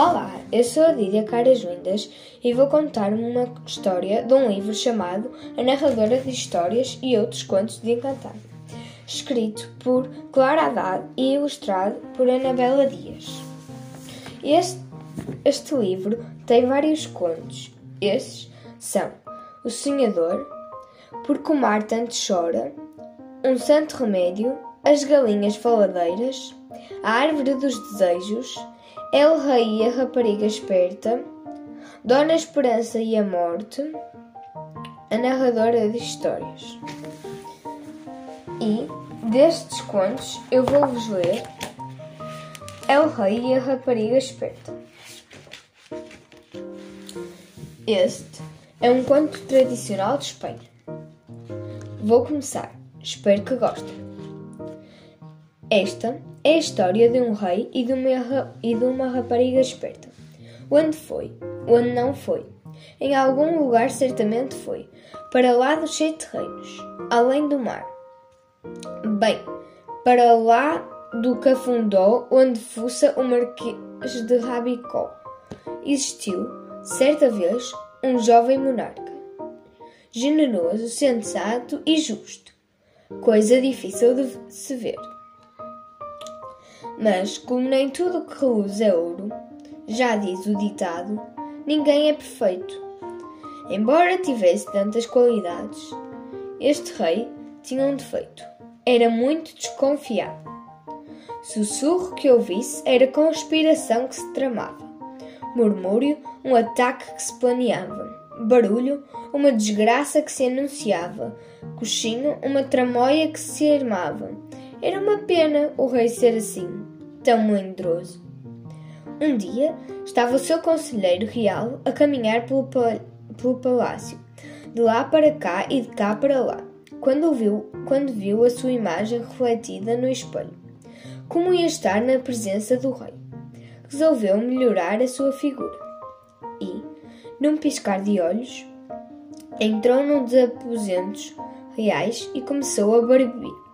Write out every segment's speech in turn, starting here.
Olá, eu sou a Lídia Caras Lindas e vou contar uma história de um livro chamado A Narradora de Histórias e Outros Contos de Encantar, escrito por Clara Haddad e ilustrado por Anabela Dias. Este, este livro tem vários contos. Esses são O Sonhador, Porque o Mar Tanto Chora, Um Santo Remédio, As Galinhas Faladeiras, A Árvore dos Desejos, El Rei e a Rapariga Esperta, Dona Esperança e a Morte, a narradora de histórias. E destes contos eu vou-vos ler El Rei e a Rapariga Esperta. Este é um conto tradicional de Espanha. Vou começar. Espero que gostem. Esta é a história de um rei e de uma, e de uma rapariga esperta. Onde foi? Onde não foi? Em algum lugar certamente foi, para lá dos sete reinos, além do mar. Bem, para lá do Cafundó, onde fuça o Marquês de Rabicó. Existiu, certa vez, um jovem monarca, generoso, sensato e justo, coisa difícil de se ver. Mas, como nem tudo que reluz é ouro, já diz o ditado, ninguém é perfeito. Embora tivesse tantas qualidades, este rei tinha um defeito. Era muito desconfiado. Sussurro que ouvisse era conspiração que se tramava. Murmúrio, um ataque que se planeava. Barulho, uma desgraça que se anunciava. Coxinho, uma tramóia que se armava. Era uma pena o rei ser assim tão melindroso. Um dia estava o seu conselheiro real a caminhar pelo, pelo palácio, de lá para cá e de cá para lá, quando viu, quando viu a sua imagem refletida no espelho. Como ia estar na presença do rei, resolveu melhorar a sua figura e, num piscar de olhos, entrou num dos aposentos reais e começou a barbear.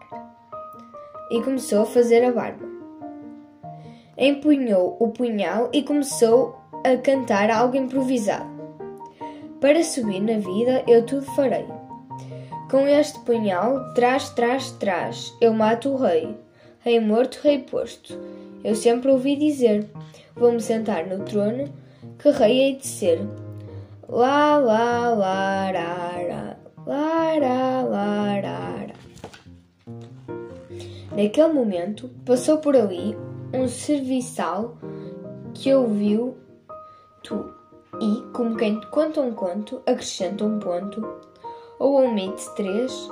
E começou a fazer a barba empunhou o punhal e começou a cantar algo improvisado. Para subir na vida eu tudo farei. Com este punhal, trás, trás, trás, eu mato o rei. Rei morto, rei posto. Eu sempre ouvi dizer: Vou-me sentar no trono, que rei hei de ser. Lá, lá, lá, lá, lá, lá, lá, lá. Naquele momento, passou por ali um serviçal que ouviu tu e, como quem conta um conto, acrescenta um ponto ou omite três,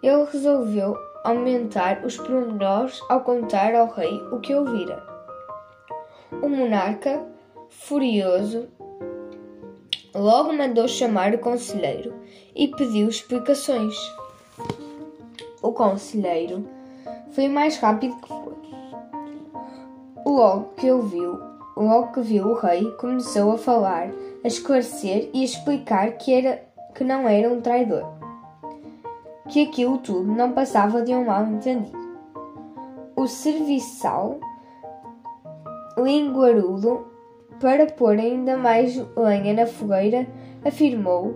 ele resolveu aumentar os pormenores ao contar ao rei o que ouvira. O monarca, furioso, logo mandou chamar o conselheiro e pediu explicações. O conselheiro foi mais rápido que foi Logo que ouviu, logo que viu o rei, começou a falar, a esclarecer e a explicar que, era, que não era um traidor, que aquilo tudo não passava de um mal-entendido. O serviçal, linguarudo, para pôr ainda mais lenha na fogueira, afirmou,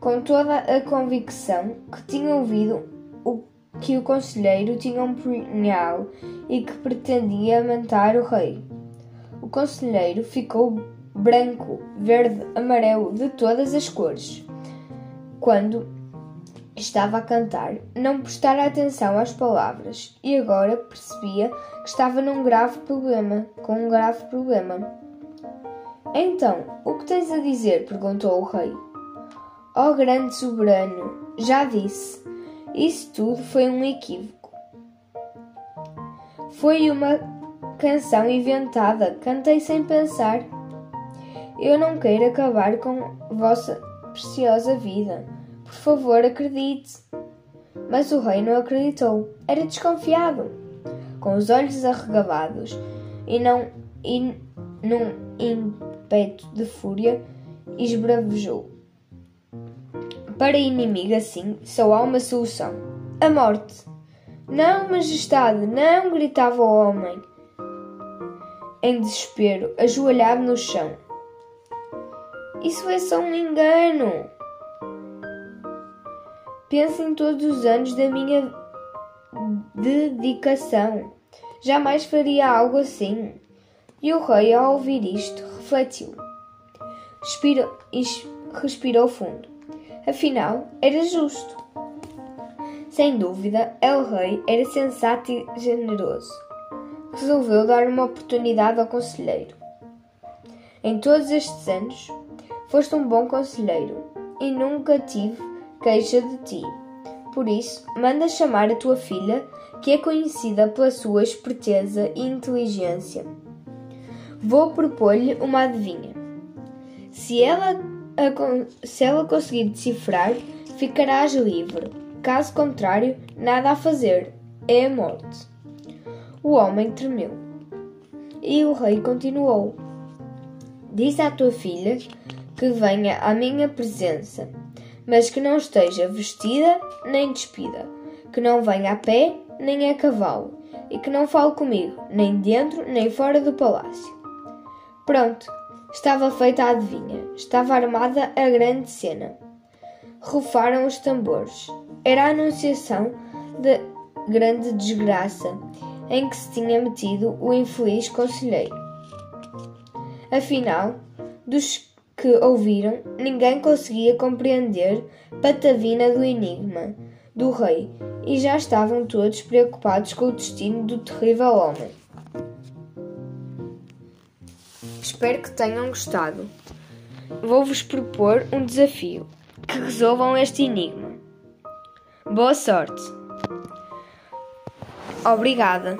com toda a convicção, que tinha ouvido o que o conselheiro tinha um punhal e que pretendia matar o rei. O conselheiro ficou branco, verde, amarelo, de todas as cores. Quando estava a cantar, não prestara atenção às palavras e agora percebia que estava num grave problema, com um grave problema. Então, o que tens a dizer? perguntou o rei. Ó oh, grande soberano, já disse, isso tudo foi um equívoco. Foi uma canção inventada, cantei sem pensar. Eu não quero acabar com vossa preciosa vida. Por favor, acredite. Mas o rei não acreditou. Era desconfiado. Com os olhos arregalados e não e num ímpeto de fúria, esbravejou. Para inimigo assim, só há uma solução: a morte. Não, majestade, não! gritava o homem. em desespero, ajoelhado no chão. Isso é só um engano. Pensa em todos os anos da minha dedicação. Jamais faria algo assim. E o rei, ao ouvir isto, refletiu. Respirou, respirou fundo. Afinal, era justo. Sem dúvida, El Rei era sensato e generoso. Resolveu dar uma oportunidade ao conselheiro. Em todos estes anos, foste um bom conselheiro e nunca tive queixa de ti. Por isso, manda chamar a tua filha, que é conhecida pela sua esperteza e inteligência. Vou propor-lhe uma adivinha. Se ela, se ela conseguir decifrar, ficarás livre. Caso contrário, nada a fazer. É a morte. O homem tremeu. E o rei continuou: Diz à tua filha que venha à minha presença, mas que não esteja vestida nem despida, que não venha a pé nem a cavalo, e que não fale comigo, nem dentro nem fora do palácio. Pronto, estava feita a adivinha, estava armada a grande cena. Rufaram os tambores. Era a anunciação da grande desgraça em que se tinha metido o infeliz conselheiro. Afinal, dos que ouviram, ninguém conseguia compreender patavina do enigma do rei e já estavam todos preocupados com o destino do terrível homem. Espero que tenham gostado. Vou-vos propor um desafio: que resolvam este enigma. Boa sorte! Obrigada!